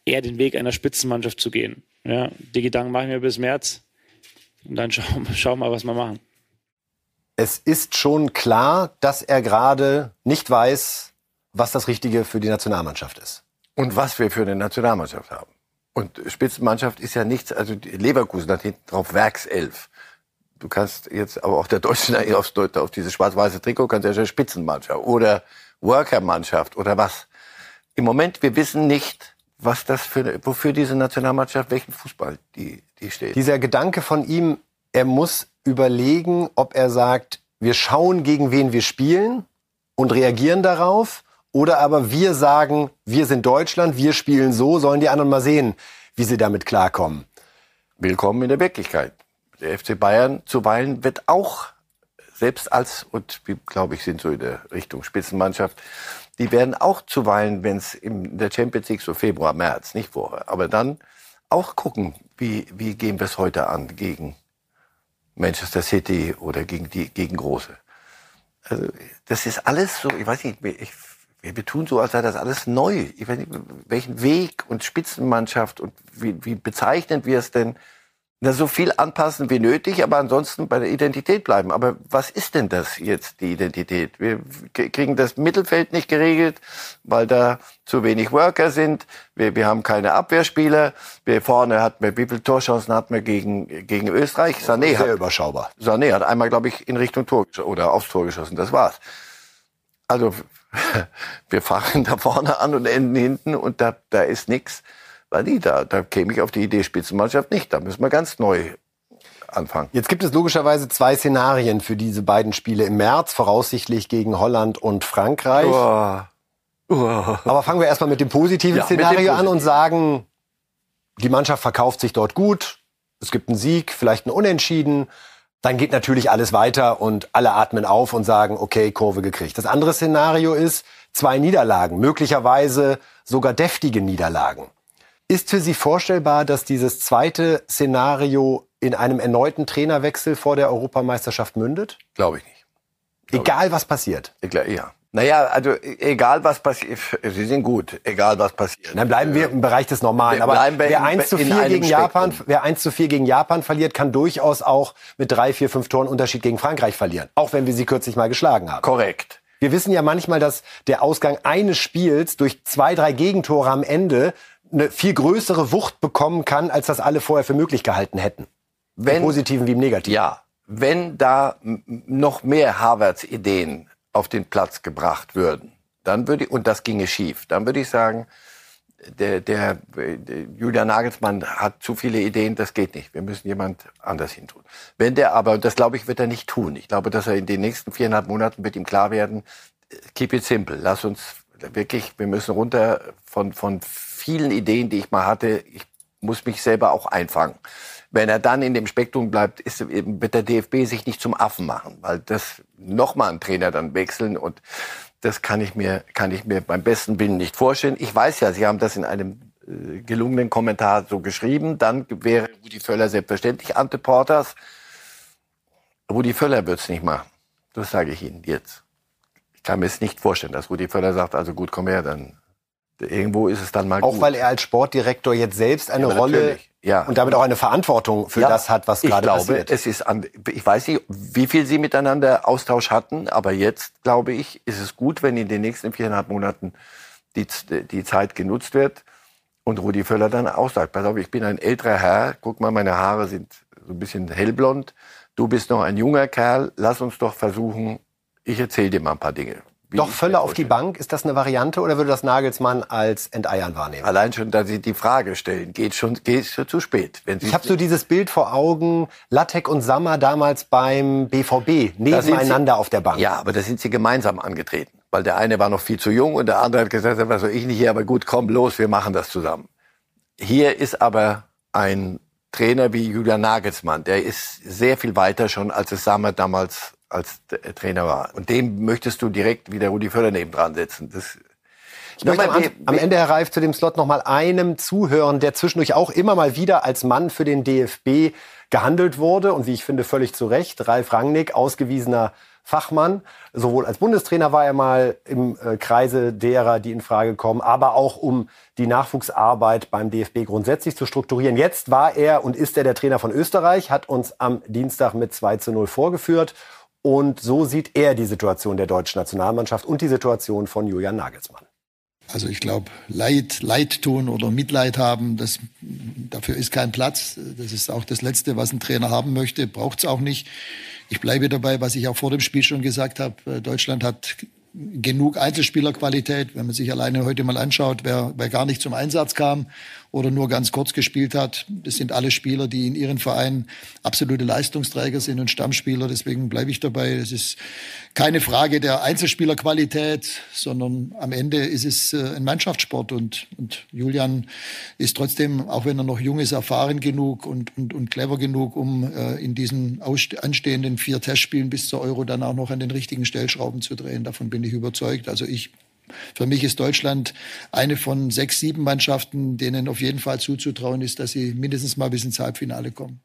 eher den Weg einer Spitzenmannschaft zu gehen. Ja, die Gedanken machen wir bis März und dann schauen, schauen wir mal, was wir machen. Es ist schon klar, dass er gerade nicht weiß, was das Richtige für die Nationalmannschaft ist. Und was wir für eine Nationalmannschaft haben. Und Spitzenmannschaft ist ja nichts, also Leverkusen hat hinten drauf Werkself. Du kannst jetzt aber auch der Deutschen auf, auf dieses schwarz-weiße Trikot kannst ja schon Spitzenmannschaft oder Workermannschaft oder was. Im Moment, wir wissen nicht, was das für, wofür diese Nationalmannschaft, welchen Fußball die, die steht. Dieser Gedanke von ihm, er muss überlegen, ob er sagt, wir schauen, gegen wen wir spielen und reagieren darauf oder aber wir sagen, wir sind Deutschland, wir spielen so, sollen die anderen mal sehen, wie sie damit klarkommen. Willkommen in der Wirklichkeit. Der FC Bayern zuweilen wird auch, selbst als, und wir glaube ich sind so in der Richtung Spitzenmannschaft, die werden auch zuweilen, wenn es in der Champions League so Februar, März, nicht vorher, aber dann auch gucken, wie, wie gehen wir es heute an gegen Manchester City oder gegen die gegen Große. Also das ist alles so, ich weiß nicht, ich wir, wir tun so, als sei das alles neu. Ich weiß nicht, welchen Weg und Spitzenmannschaft und wie, wie bezeichnen wir es denn? na, so viel anpassen wie nötig, aber ansonsten bei der Identität bleiben. Aber was ist denn das jetzt, die Identität? Wir kriegen das Mittelfeld nicht geregelt, weil da zu wenig Worker sind. Wir, wir haben keine Abwehrspieler. Wir vorne hatten wir, wie viele Torchancen hatten wir gegen, gegen Österreich? Sané Sehr hat, überschaubar. Sané hat einmal, glaube ich, in Richtung Tor oder aufs Tor geschossen. Das war's. Also, wir fahren da vorne an und enden hinten und da, da ist nichts war nie da. Da käme ich auf die Idee Spitzenmannschaft nicht. Da müssen wir ganz neu anfangen. Jetzt gibt es logischerweise zwei Szenarien für diese beiden Spiele im März, voraussichtlich gegen Holland und Frankreich. Uah. Uah. Aber fangen wir erstmal mit dem positiven ja, Szenario dem an und sagen, die Mannschaft verkauft sich dort gut, es gibt einen Sieg, vielleicht einen Unentschieden. Dann geht natürlich alles weiter und alle atmen auf und sagen, okay, Kurve gekriegt. Das andere Szenario ist zwei Niederlagen, möglicherweise sogar deftige Niederlagen. Ist für Sie vorstellbar, dass dieses zweite Szenario in einem erneuten Trainerwechsel vor der Europameisterschaft mündet? Glaube ich nicht. Glaub egal was passiert. Glaub, ja. Naja, also egal was passiert, Sie sind gut, egal was passiert. Dann bleiben wir im Bereich des Normalen. Aber wer 1 zu 4 gegen Japan, wer 1 zu 4 gegen Japan verliert, kann durchaus auch mit drei, vier, fünf Toren Unterschied gegen Frankreich verlieren. Auch wenn wir sie kürzlich mal geschlagen haben. Korrekt. Wir wissen ja manchmal, dass der Ausgang eines Spiels durch zwei, drei Gegentore am Ende eine viel größere Wucht bekommen kann, als das alle vorher für möglich gehalten hätten. Wenn, Im Positiven wie im Negativen. Ja, wenn da noch mehr Harvards Ideen auf den Platz gebracht würden, dann würde ich, und das ginge schief, dann würde ich sagen, der, der, der Julian Nagelsmann hat zu viele Ideen, das geht nicht. Wir müssen jemand anders hintun. Wenn der aber, das glaube ich, wird er nicht tun. Ich glaube, dass er in den nächsten viereinhalb Monaten wird ihm klar werden, keep it simple. Lass uns wirklich, wir müssen runter von, von vielen Ideen, die ich mal hatte, ich muss mich selber auch einfangen. Wenn er dann in dem Spektrum bleibt, ist, wird der DFB sich nicht zum Affen machen, weil das nochmal einen Trainer dann wechseln und das kann ich mir, kann ich mir beim besten Willen nicht vorstellen. Ich weiß ja, Sie haben das in einem äh, gelungenen Kommentar so geschrieben. Dann wäre Rudi Völler selbstverständlich Ante Porters. Rudi Völler wird's nicht machen. Das sage ich Ihnen jetzt. Ich kann mir es nicht vorstellen, dass Rudi Völler sagt, also gut, komm her, dann irgendwo ist es dann mal Auch gut. weil er als Sportdirektor jetzt selbst eine ja, Rolle ja. und damit auch eine Verantwortung für ja, das hat, was gerade passiert. Es ist an, ich weiß nicht, wie viel Sie miteinander Austausch hatten, aber jetzt, glaube ich, ist es gut, wenn in den nächsten viereinhalb Monaten die, die Zeit genutzt wird und Rudi Völler dann aussagt, pass auf, ich bin ein älterer Herr, guck mal, meine Haare sind so ein bisschen hellblond, du bist noch ein junger Kerl, lass uns doch versuchen, ich erzähle dir mal ein paar Dinge. Doch Völler auf die Bank, ist das eine Variante oder würde das Nagelsmann als Enteiern wahrnehmen? Allein schon, dass Sie die Frage stellen, geht schon, geht schon zu spät. Wenn Sie ich habe so dieses Bild vor Augen, Lattek und Sammer damals beim BVB, nebeneinander auf der Bank. Ja, aber da sind sie gemeinsam angetreten. Weil der eine war noch viel zu jung und der andere hat gesagt, was soll ich nicht hier, aber gut, komm los, wir machen das zusammen. Hier ist aber ein Trainer wie Julian Nagelsmann, der ist sehr viel weiter schon, als es Sammer damals als Trainer war. Und dem möchtest du direkt wieder Rudi Völler neben dran setzen. Das ich möchte am, am Ende, Herr Reif, zu dem Slot noch mal einem zuhören, der zwischendurch auch immer mal wieder als Mann für den DFB gehandelt wurde und wie ich finde völlig zu Recht. Ralf Rangnick, ausgewiesener Fachmann. Sowohl als Bundestrainer war er mal im äh, Kreise derer, die in Frage kommen, aber auch um die Nachwuchsarbeit beim DFB grundsätzlich zu strukturieren. Jetzt war er und ist er der Trainer von Österreich, hat uns am Dienstag mit 2 zu 0 vorgeführt und so sieht er die Situation der deutschen Nationalmannschaft und die Situation von Julian Nagelsmann. Also ich glaube, Leid, Leid tun oder Mitleid haben, das, dafür ist kein Platz. Das ist auch das Letzte, was ein Trainer haben möchte. Braucht es auch nicht. Ich bleibe dabei, was ich auch vor dem Spiel schon gesagt habe. Deutschland hat genug Einzelspielerqualität. Wenn man sich alleine heute mal anschaut, wer, wer gar nicht zum Einsatz kam oder nur ganz kurz gespielt hat, das sind alle Spieler, die in ihren Vereinen absolute Leistungsträger sind und Stammspieler. Deswegen bleibe ich dabei. Es ist keine Frage der Einzelspielerqualität, sondern am Ende ist es äh, ein Mannschaftssport. Und, und Julian ist trotzdem, auch wenn er noch jung ist, erfahren genug und, und, und clever genug, um äh, in diesen anstehenden vier Testspielen bis zur Euro dann auch noch an den richtigen Stellschrauben zu drehen. Davon bin ich überzeugt. Also ich für mich ist Deutschland eine von sechs, sieben Mannschaften, denen auf jeden Fall zuzutrauen ist, dass sie mindestens mal bis ins Halbfinale kommen.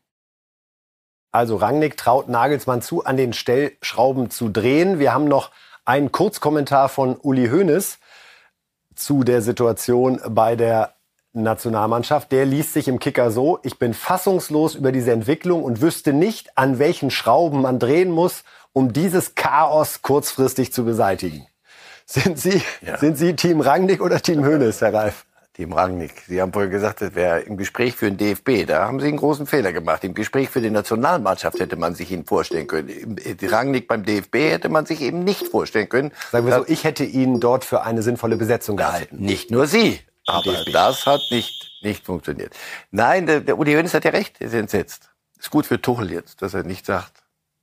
Also Rangnick traut Nagelsmann zu, an den Stellschrauben zu drehen. Wir haben noch einen Kurzkommentar von Uli Hoeneß zu der Situation bei der Nationalmannschaft, der liest sich im Kicker so, ich bin fassungslos über diese Entwicklung und wüsste nicht, an welchen Schrauben man drehen muss, um dieses Chaos kurzfristig zu beseitigen. Sind Sie, Ja. sind Sie Team Rangnick oder Team Hoeneß, Herr Reif? Team Rangnick. Sie haben vorher gesagt, das wäre im Gespräch für den DFB. Da haben Sie einen großen Fehler gemacht. Im Gespräch für die Nationalmannschaft hätte man sich ihn vorstellen können. Äh, Rangnick beim DFB hätte man sich eben nicht vorstellen können. Sagen wir so, ich hätte ihn dort für eine sinnvolle Besetzung gehalten. Nicht nur Sie. Aber das hat nicht, nicht funktioniert. Nein, der, der Uli Hoeneß hat ja recht. Er ist entsetzt. Ist gut für Tuchel jetzt, dass er nicht sagt,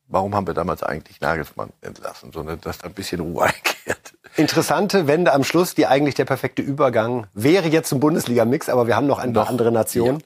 warum haben wir damals eigentlich Nagelsmann entlassen, sondern dass da ein bisschen Ruhe einkehrt. Interessante Wende am Schluss, die eigentlich der perfekte Übergang wäre jetzt zum Bundesliga-Mix, aber wir haben noch ein paar Noch, andere Nationen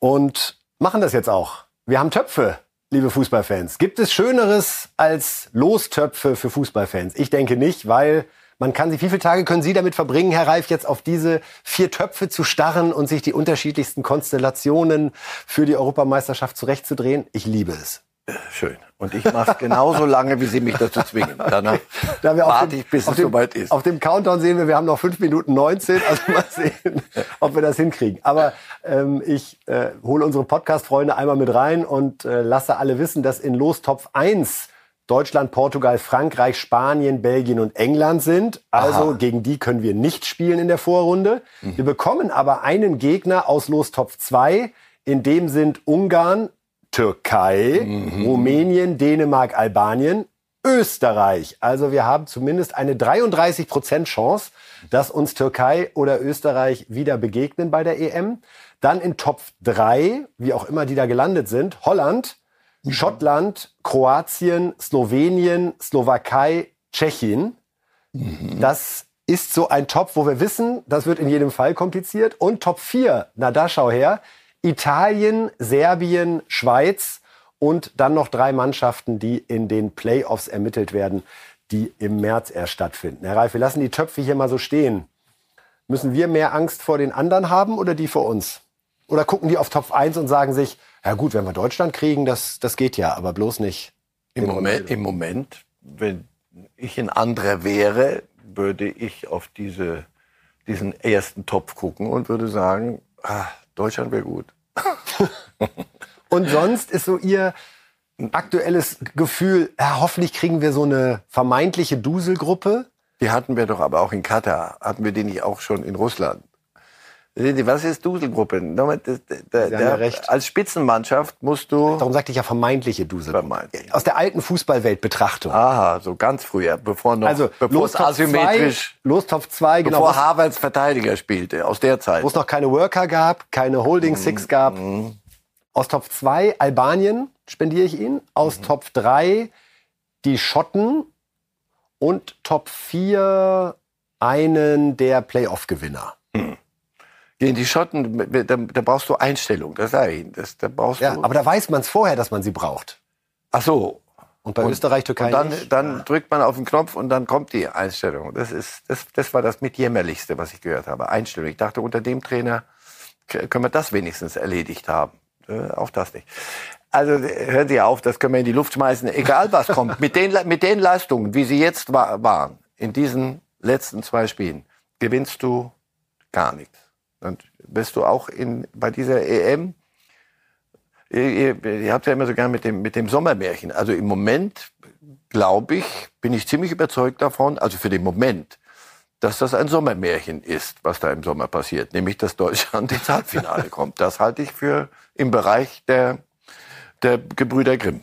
und machen das jetzt auch. Wir haben Töpfe, liebe Fußballfans. Gibt es Schöneres als Lostöpfe für Fußballfans? Ich denke nicht, weil man kann sich, wie viele Tage können Sie damit verbringen, Herr Reif, jetzt auf diese vier Töpfe zu starren und sich die unterschiedlichsten Konstellationen für die Europameisterschaft zurechtzudrehen? Ich liebe es. Schön. Und ich mache es genauso lange, wie Sie mich dazu zwingen. Danach Da wir warte dem- ich, bis es dem, soweit ist. Auf dem Countdown sehen wir, wir haben noch 5 Minuten 19. Also mal sehen, ob wir das hinkriegen. Aber ähm, ich äh, hole unsere Podcast-Freunde einmal mit rein und äh, lasse alle wissen, dass in Lostopf 1 Deutschland, Portugal, Frankreich, Spanien, Belgien und England sind. Also gegen die können wir nicht spielen in der Vorrunde. Mhm. Wir bekommen aber einen Gegner aus Lostopf 2. In dem sind Ungarn, Türkei, Mhm. Rumänien, Dänemark, Albanien, Österreich. Also wir haben zumindest eine 33 Prozent Chance, dass uns Türkei oder Österreich wieder begegnen bei der EM. Dann in Top 3, wie auch immer die da gelandet sind, Holland, Schottland, Kroatien, Slowenien, Slowakei, Tschechien. Das ist so ein Top, wo wir wissen, das wird in jedem Fall kompliziert. Und Top 4, na da schau her, Italien, Serbien, Schweiz und dann noch drei Mannschaften, die in den Playoffs ermittelt werden, die im März erst stattfinden. Herr Reif, wir lassen die Töpfe hier mal so stehen. Müssen wir mehr Angst vor den anderen haben oder die vor uns? Oder gucken die auf Top 1 und sagen sich, ja gut, wenn wir Deutschland kriegen, das, das geht ja, aber bloß nicht. Im Moment. Im Moment, wenn ich ein anderer wäre, würde ich auf diese, diesen ersten Topf gucken und würde sagen, ah, Deutschland wäre gut. Und sonst ist so Ihr aktuelles Gefühl, ja, hoffentlich kriegen wir so eine vermeintliche Duselgruppe. Die hatten wir doch aber auch in Katar. Hatten wir die nicht auch schon in Russland? Sehen Sie, Was ist Duselgruppe? Haben da- ja recht. Als Spitzenmannschaft musst du. Darum sagte ich ja vermeintliche Duselgruppe. Vermeintlich. Aus der alten Fußballwelt-Betrachtung. Aha, so ganz früher, bevor noch, also bevor es Lostopf 2, asymmetrisch, Lostopf 2, genau, bevor wo Havertz Verteidiger spielte, aus der Zeit. es noch keine Worker gab, keine Holding Six gab. Aus Top 2 Albanien spendiere ich ihn. Aus Top 3 die Schotten. Und Top 4 einen der Playoff-Gewinner. Gegen die Schotten, da, da brauchst du Einstellung, das sage ich Ihnen. Das, da brauchst Ja, du. aber da weiß man es vorher, dass man sie braucht. Ach so. Und bei Österreich, Türkei Und dann, nicht. dann drückt man auf den Knopf und dann kommt die Einstellung. Das ist, das, das war das mitjämmerlichste, was ich gehört habe. Einstellung. Ich dachte, unter dem Trainer können wir das wenigstens erledigt haben. Äh, auch das nicht. Also äh, hören Sie auf, das können wir in die Luft schmeißen. Egal was kommt, mit den, mit den Leistungen, wie sie jetzt wa waren, in diesen letzten zwei Spielen, gewinnst du gar nichts. Dann bist du auch in, bei dieser EM Ihr, ihr, ihr habt ja immer so gern mit dem, mit dem Sommermärchen. Also im Moment, glaube ich, bin ich ziemlich überzeugt davon, also für den Moment, dass das ein Sommermärchen ist, was da im Sommer passiert. Nämlich, dass Deutschland ins Halbfinale kommt. Das halte ich für im Bereich der, der Gebrüder Grimm.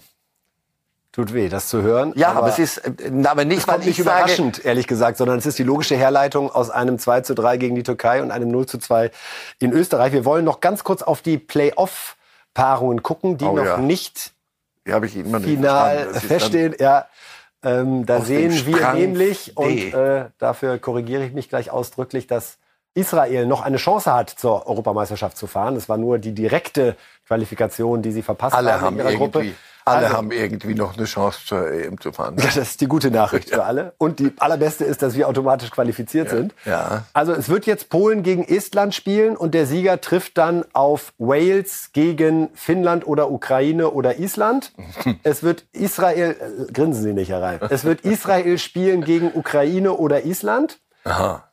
Tut weh, das zu hören. Ja, aber, es ist, äh, aber nicht, Es weil nicht ich sage, überraschend, ehrlich gesagt, sondern es ist die logische Herleitung aus einem 2 zu 3 gegen die Türkei und einem 0 zu 2 in Österreich. Wir wollen noch ganz kurz auf die Playoff-Paarungen gucken, die Oh noch ja. nicht die habe ich immer nicht final ist feststehen. Ja, ähm, da sehen wir nämlich, und äh, dafür korrigiere ich mich gleich ausdrücklich, dass Israel noch eine Chance hat, zur Europameisterschaft zu fahren. Es war nur die direkte Qualifikation, die sie verpasst Alle haben haben in ihrer Gruppe. Alle Also- haben irgendwie noch eine Chance zur EM zu fahren. Das ist die gute Nachricht für alle. Und die allerbeste ist, dass wir automatisch qualifiziert sind. ja. Also es wird jetzt Polen gegen Estland spielen und der Sieger trifft dann auf Wales gegen Finnland oder Ukraine oder Island. Es wird Israel, äh, grinsen Sie nicht herein, es wird Israel spielen gegen Ukraine oder Island.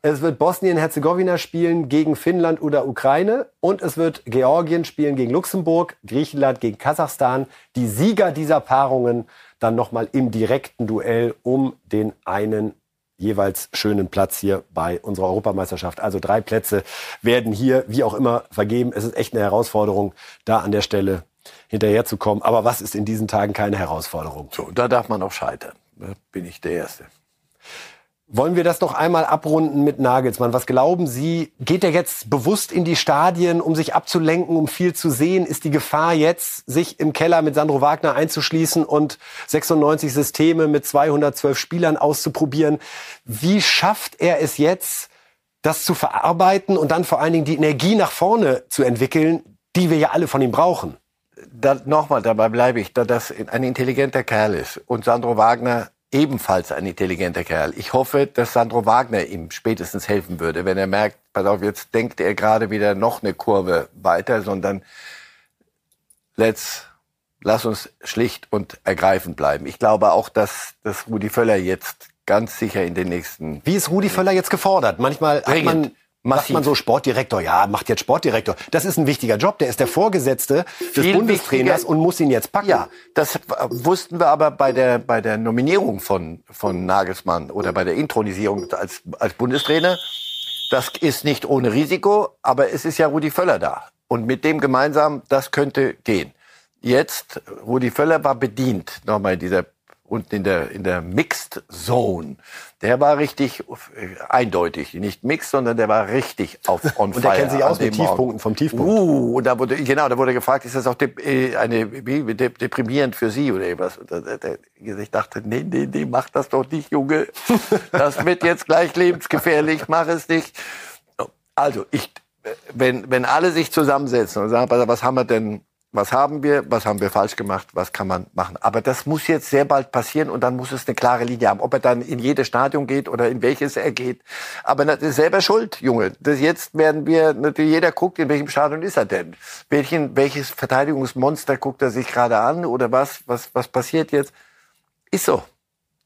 Es wird Bosnien-Herzegowina spielen gegen Finnland oder Ukraine und es wird Georgien spielen gegen Luxemburg, Griechenland gegen Kasachstan. Die Sieger dieser Paarungen dann nochmal im direkten Duell um den einen jeweils schönen Platz hier bei unserer Europameisterschaft. Also drei Plätze werden hier, wie auch immer, vergeben. Es ist echt eine Herausforderung, da an der Stelle hinterherzukommen. Aber was ist in diesen Tagen keine Herausforderung? So, da darf man auch scheitern. Da bin ich der Erste. Wollen wir das noch einmal abrunden mit Nagelsmann? Was glauben Sie? Geht er jetzt bewusst in die Stadien, um sich abzulenken, um viel zu sehen? Ist die Gefahr jetzt, sich im Keller mit Sandro Wagner einzuschließen und 96 Systeme mit 212 Spielern auszuprobieren? Wie schafft er es jetzt, das zu verarbeiten und dann vor allen Dingen die Energie nach vorne zu entwickeln, die wir ja alle von ihm brauchen? Da, Nochmal, dabei bleibe ich, da das ein intelligenter Kerl ist und Sandro Wagner ebenfalls ein intelligenter Kerl. Ich hoffe, dass Sandro Wagner ihm spätestens helfen würde, wenn er merkt, pass auf, jetzt denkt er gerade wieder noch eine Kurve weiter, sondern let's, lass uns schlicht und ergreifend bleiben. Ich glaube auch, dass, dass Rudi Völler jetzt ganz sicher in den nächsten... Wie ist Rudi Völler jetzt gefordert? Manchmal hat man Macht man so Sportdirektor, ja, macht jetzt Sportdirektor. Das ist ein wichtiger Job. Der ist der Vorgesetzte des Viel Bundestrainers wichtiger. und muss ihn jetzt packen. Ja, das wussten wir aber bei der, bei der Nominierung von, von Nagelsmann oder bei der Intronisierung als, als Bundestrainer. Das ist nicht ohne Risiko, aber es ist ja Rudi Völler da. Und mit dem gemeinsam, das könnte gehen. Jetzt, Rudi Völler war bedient, nochmal dieser, unten in der, in der Mixed Zone. Der war richtig äh, eindeutig. Nicht mixed, sondern der war richtig auf on Und der fire kennt sich aus mit Morgen. Tiefpunkten vom Tiefpunkt. Uh, und da wurde, genau, da wurde gefragt, ist das auch de, äh, eine, wie, de, deprimierend für Sie oder? Und da- Ich dachte, nee, nee, nee, mach das doch nicht, Junge. Das wird jetzt gleich lebensgefährlich, mach es nicht. Also, ich, wenn, wenn alle sich zusammensetzen und sagen, was haben wir denn, was haben wir, was haben wir falsch gemacht, was kann man machen. Aber das muss jetzt sehr bald passieren und dann muss es eine klare Linie haben. Ob er dann in jedes Stadion geht oder in welches er geht. Aber das ist selber schuld, Junge. Das jetzt werden wir, natürlich jeder guckt, in welchem Stadion ist er denn? Welchen, welches Verteidigungsmonster guckt er sich gerade an oder was, was, was passiert jetzt? Ist so.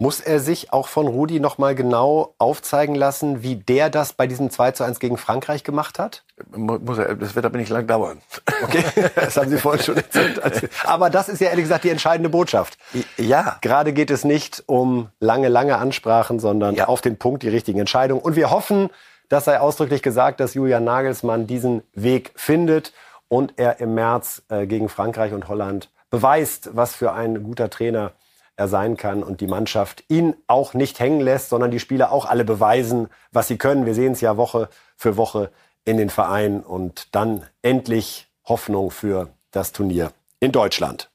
Muss er sich auch von Rudi noch mal genau aufzeigen lassen, wie der das bei diesem 2 zu 1 gegen Frankreich gemacht hat? Mu- Muss er, das wird aber nicht lang dauern. Okay, das haben Sie vorhin schon erzählt. Also, Aber das ist ja ehrlich gesagt die entscheidende Botschaft. Ja. Gerade geht es nicht um lange, lange Ansprachen, sondern Ja. auf den Punkt die richtigen Entscheidungen. Und wir hoffen, das sei ausdrücklich gesagt, dass Julian Nagelsmann diesen Weg findet und er im März äh, gegen Frankreich und Holland beweist, was für ein guter Trainer er sein kann und die Mannschaft ihn auch nicht hängen lässt, sondern die Spieler auch alle beweisen, was sie können. Wir sehen es ja Woche für Woche in den Vereinen und dann endlich Hoffnung für das Turnier in Deutschland.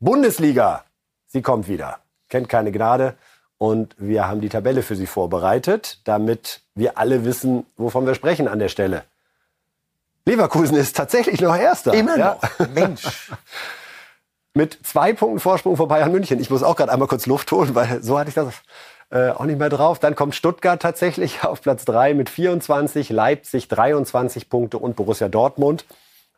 Bundesliga, sie kommt wieder. Kennt keine Gnade. Und wir haben die Tabelle für Sie vorbereitet, damit wir alle wissen, wovon wir sprechen an der Stelle. Leverkusen ist tatsächlich noch Erster. Immer Ja. noch. Mensch. Mit zwei Punkten Vorsprung vor Bayern München. Ich muss auch gerade einmal kurz Luft holen, weil so hatte ich das äh, auch nicht mehr drauf. Dann kommt Stuttgart tatsächlich auf Platz 3 mit 24, Leipzig 23 Punkte und Borussia Dortmund.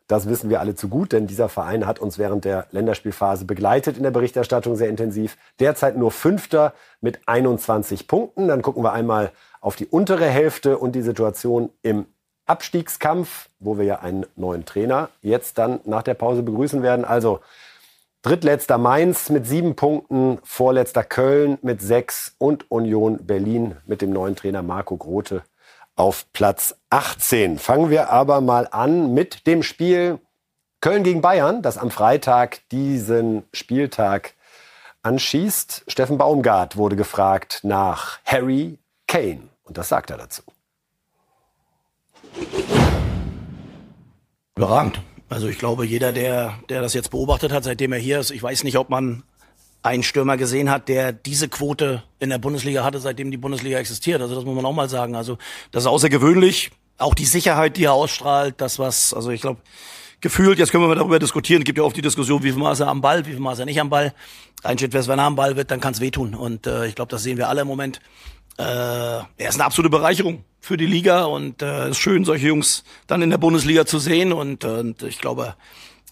Das wissen wir alle zu gut, denn dieser Verein hat uns während der Länderspielphase begleitet in der Berichterstattung sehr intensiv. Derzeit nur Fünfter mit 21 Punkten. Dann gucken wir einmal auf die untere Hälfte und die Situation im Abstiegskampf, wo wir ja einen neuen Trainer jetzt dann nach der Pause begrüßen werden. Also Drittletzter Mainz mit sieben Punkten, vorletzter Köln mit sechs und Union Berlin mit dem neuen Trainer Marco Grote auf Platz 18. Fangen wir aber mal an mit dem Spiel Köln gegen Bayern, das am Freitag diesen Spieltag anschießt. Steffen Baumgart wurde gefragt nach Harry Kane. Und das sagt er dazu. Überragend. Also ich glaube, jeder, der, der das jetzt beobachtet hat, seitdem er hier ist, ich weiß nicht, ob man einen Stürmer gesehen hat, der diese Quote in der Bundesliga hatte, seitdem die Bundesliga existiert. Also das muss man auch mal sagen. Also das ist außergewöhnlich. Auch die Sicherheit, die er ausstrahlt, das was, also ich glaube, gefühlt, jetzt können wir mal darüber diskutieren, es gibt ja oft die Diskussion, wie viel Maß er am Ball, wie viel Maß er nicht am Ball. Ein Schritt wäre, wenn er am Ball wird, dann kann es wehtun. Und äh, ich glaube, das sehen wir alle im Moment. Äh, er ist eine absolute Bereicherung für die Liga und äh, ist schön, solche Jungs dann in der Bundesliga zu sehen. Und, äh, und ich glaube,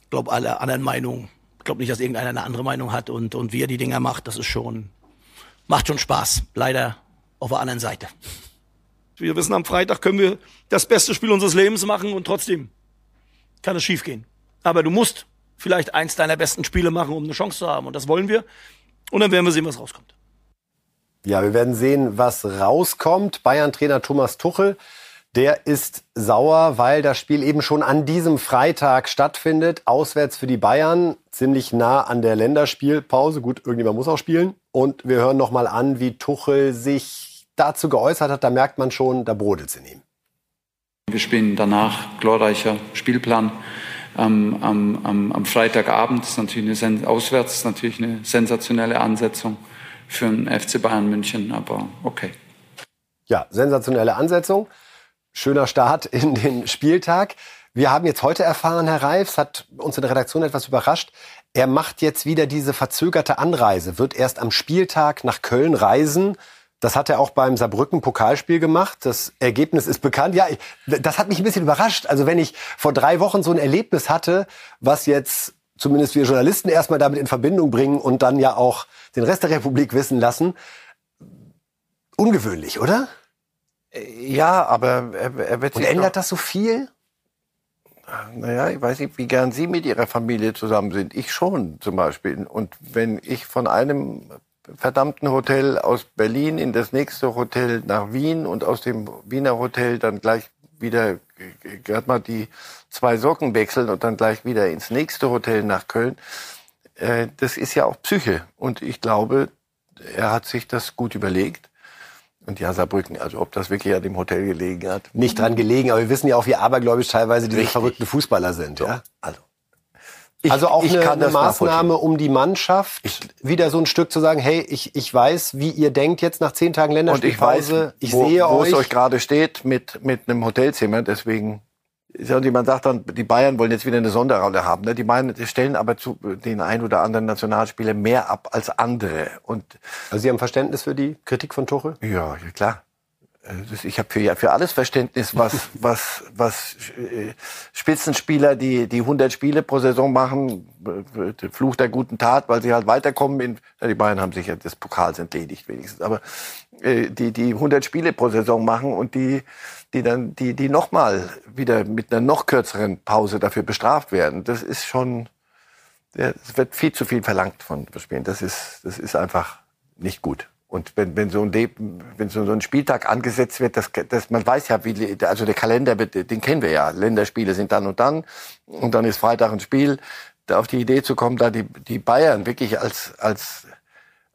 glaube alle anderen Meinungen, ich glaube nicht, dass irgendeiner eine andere Meinung hat und, und wie er die Dinger macht, das ist schon, macht schon Spaß. Leider auf der anderen Seite. Wir wissen, am Freitag können wir das beste Spiel unseres Lebens machen und trotzdem kann es schiefgehen. Aber du musst vielleicht eins deiner besten Spiele machen, um eine Chance zu haben. Und das wollen wir. Und dann werden wir sehen, was rauskommt. Ja, wir werden sehen, was rauskommt. Bayern-Trainer Thomas Tuchel, der ist sauer, weil das Spiel eben schon an diesem Freitag stattfindet. Auswärts für die Bayern, ziemlich nah an der Länderspielpause. Gut, irgendjemand muss auch spielen. Und wir hören noch mal an, wie Tuchel sich dazu geäußert hat. Da merkt man schon, da brodelt es in ihm. Wir spielen danach glorreicher Spielplan am, am, am, Freitagabend. Ist natürlich eine, auswärts natürlich eine sensationelle Ansetzung für den FC Bayern München, aber okay. Ja, sensationelle Ansetzung. Schöner Start in den Spieltag. Wir haben jetzt heute erfahren, Herr Reifs hat uns in der Redaktion etwas überrascht. Er macht jetzt wieder diese verzögerte Anreise, wird erst am Spieltag nach Köln reisen. Das hat er auch beim Saarbrücken-Pokalspiel gemacht. Das Ergebnis ist bekannt. Ja, das hat mich ein bisschen überrascht. Also wenn ich vor drei Wochen so ein Erlebnis hatte, was jetzt zumindest wir Journalisten erstmal damit in Verbindung bringen und dann ja auch den Rest der Republik wissen lassen. Ungewöhnlich, oder? Ja, aber er, er wird Und ändert das so viel? Naja, ich weiß nicht, wie gern Sie mit Ihrer Familie zusammen sind. Ich schon zum Beispiel. Und wenn ich von einem verdammten Hotel aus Berlin in das nächste Hotel nach Wien und aus dem Wiener Hotel dann gleich wieder gerade mal die zwei Socken wechseln und dann gleich wieder ins nächste Hotel nach Köln. Äh, das ist ja auch Psyche. Und ich glaube, er hat sich das gut überlegt. Und ja, Saarbrücken, also ob das wirklich an dem Hotel gelegen hat. Nicht dran gelegen, aber wir wissen ja auch, wie abergläubisch teilweise diese Richtig. verrückten Fußballer sind. Ja? Also, also auch ich eine, eine Maßnahme, um die Mannschaft wieder so ein Stück zu sagen, hey, ich, ich weiß, wie ihr denkt jetzt nach zehn Tagen Und ich weiß, Länderspielpause. Ich, wo, sehe wo euch. es euch gerade steht mit, mit einem Hotelzimmer. Deswegen, ist ja, und man sagt dann, die Bayern wollen jetzt wieder eine Sonderrolle haben. Ne? Die Bayern stellen aber zu den ein oder anderen Nationalspieler mehr ab als andere. Und also Sie haben Verständnis für die Kritik von Tuchel? ja klar. Äh, Ich habe für, für alles Verständnis, was, was, was äh, Spitzenspieler, die, die 100 Spiele pro Saison machen, äh, der Fluch der guten Tat, weil sie halt weiterkommen. In, die Bayern haben sich ja des Pokals entledigt wenigstens, aber äh, die, die 100 Spiele pro Saison machen und die, die dann, die, die nochmal wieder mit einer noch kürzeren Pause dafür bestraft werden, das ist schon, es wird viel zu viel verlangt von Spielen. Das ist, das ist einfach nicht gut. Und wenn, wenn so ein, wenn so ein Spieltag angesetzt wird, das, das, man weiß ja, wie, also der Kalender, den kennen wir ja. Länderspiele sind dann und dann. Und dann ist Freitag ein Spiel. Da auf die Idee zu kommen, da die, die Bayern wirklich als, als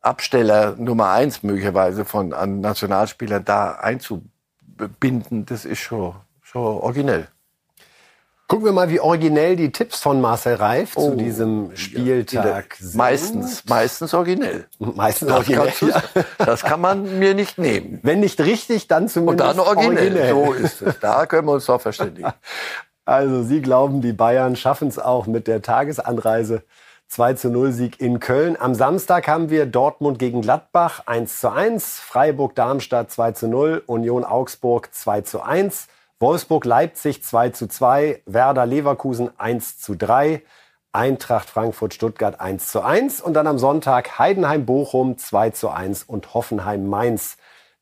Absteller Nummer eins möglicherweise von an Nationalspielern da einzubinden, das ist schon, schon originell. Gucken wir mal, wie originell die Tipps von Marcel Reif zu diesem Spieltag sind. Meistens, meistens originell. Meistens Das, originell. ja. das kann man mir nicht nehmen. Wenn nicht richtig, dann Und zumindest dann originell. So ist es. Da können wir uns doch verständigen. Also Sie glauben, die Bayern schaffen es auch mit der Tagesanreise. 2 zu 0 Sieg in Köln. Am Samstag haben wir Dortmund gegen Gladbach 1 zu 1, Freiburg Darmstadt 2 zu 0, Union Augsburg 2 zu 1, Wolfsburg Leipzig 2 zu 2, Werder Leverkusen 1 zu 3, Eintracht Frankfurt Stuttgart 1 zu 1 und dann am Sonntag Heidenheim Bochum 2 zu 1 und Hoffenheim Mainz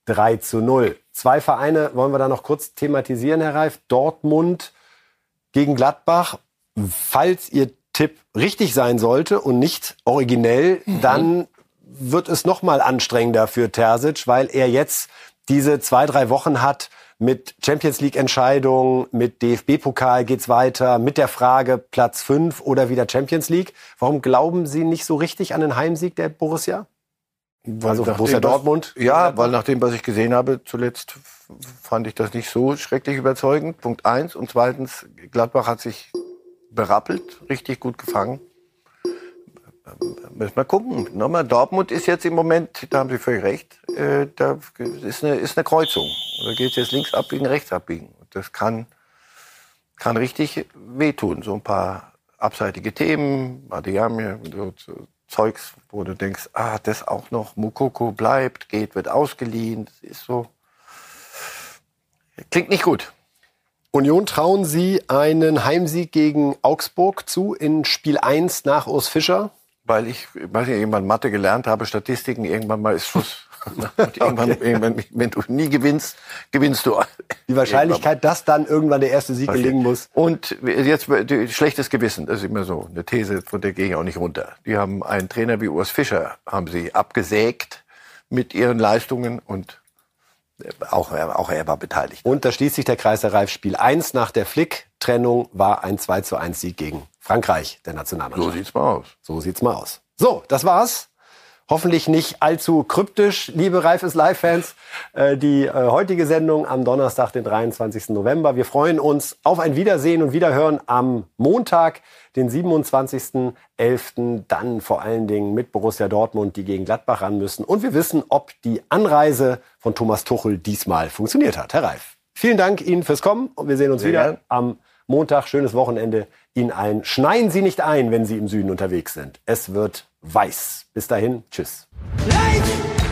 3 zu 0. Zwei Vereine wollen wir da noch kurz thematisieren, Herr Reif. Dortmund gegen Gladbach. Falls Ihr Tipp richtig sein sollte und nicht originell, dann wird es noch mal anstrengender für Terzic, weil er jetzt diese zwei, drei Wochen hat mit Champions League Entscheidungen, mit DFB-Pokal geht's weiter, mit der Frage Platz 5 oder wieder Champions League. Warum glauben Sie nicht so richtig an den Heimsieg der Borussia? Also Nachdem, Borussia was- Dortmund? Ja, weil nach dem, was ich gesehen habe, zuletzt fand ich das nicht so schrecklich überzeugend. Punkt eins. Und zweitens, Gladbach hat sich berappelt, richtig gut gefangen. Müssen wir gucken. Nochmal, Dortmund ist jetzt im Moment, da haben Sie völlig recht, äh, da ist eine, ist eine Kreuzung. Da geht es jetzt links abbiegen, rechts abbiegen. Das kann, kann richtig wehtun. So ein paar abseitige Themen, Adiamie, so, so Zeugs, wo du denkst, ah, das auch noch, Mukoko bleibt, geht, wird ausgeliehen. Das ist so. Klingt nicht gut. Union trauen Sie einen Heimsieg gegen Augsburg zu in Spiel 1 nach Urs Fischer? Weil ich, weiß nicht, irgendwann Mathe gelernt habe, Statistiken, irgendwann mal ist Schluss. Und irgendwann, irgendwann, wenn du nie gewinnst, gewinnst du. Die Wahrscheinlichkeit, dass dann irgendwann der erste Sieg gelingen muss. Und jetzt schlechtes Gewissen, das ist immer so eine These, von der gehe ich auch nicht runter. Die haben einen Trainer wie Urs Fischer, haben sie abgesägt mit ihren Leistungen und auch, er- auch er war beteiligt. Und da schließt sich der Kreis der Reif. Spiel 1 nach der Flick-Trennung war ein 2 zu 1 Sieg gegen Frankreich, der Nationalmannschaft. So sieht's mal aus. So sieht's mal aus. So, das war's. Hoffentlich nicht allzu kryptisch, liebe Reifes Live-Fans. Äh, die äh, heutige Sendung am Donnerstag, den 23. November. Wir freuen uns auf ein Wiedersehen und Wiederhören am Montag, den 27.11. Dann vor allen Dingen mit Borussia Dortmund, die gegen Gladbach ran müssen. Und wir wissen, ob die Anreise von Thomas Tuchel diesmal funktioniert hat. Herr Reif, vielen Dank Ihnen fürs Kommen und wir sehen uns Sehr wieder gern. am Montag. Schönes Wochenende Ihnen allen. Schneien Sie nicht ein, wenn Sie im Süden unterwegs sind. Es wird weiß. Bis dahin, tschüss. Leid!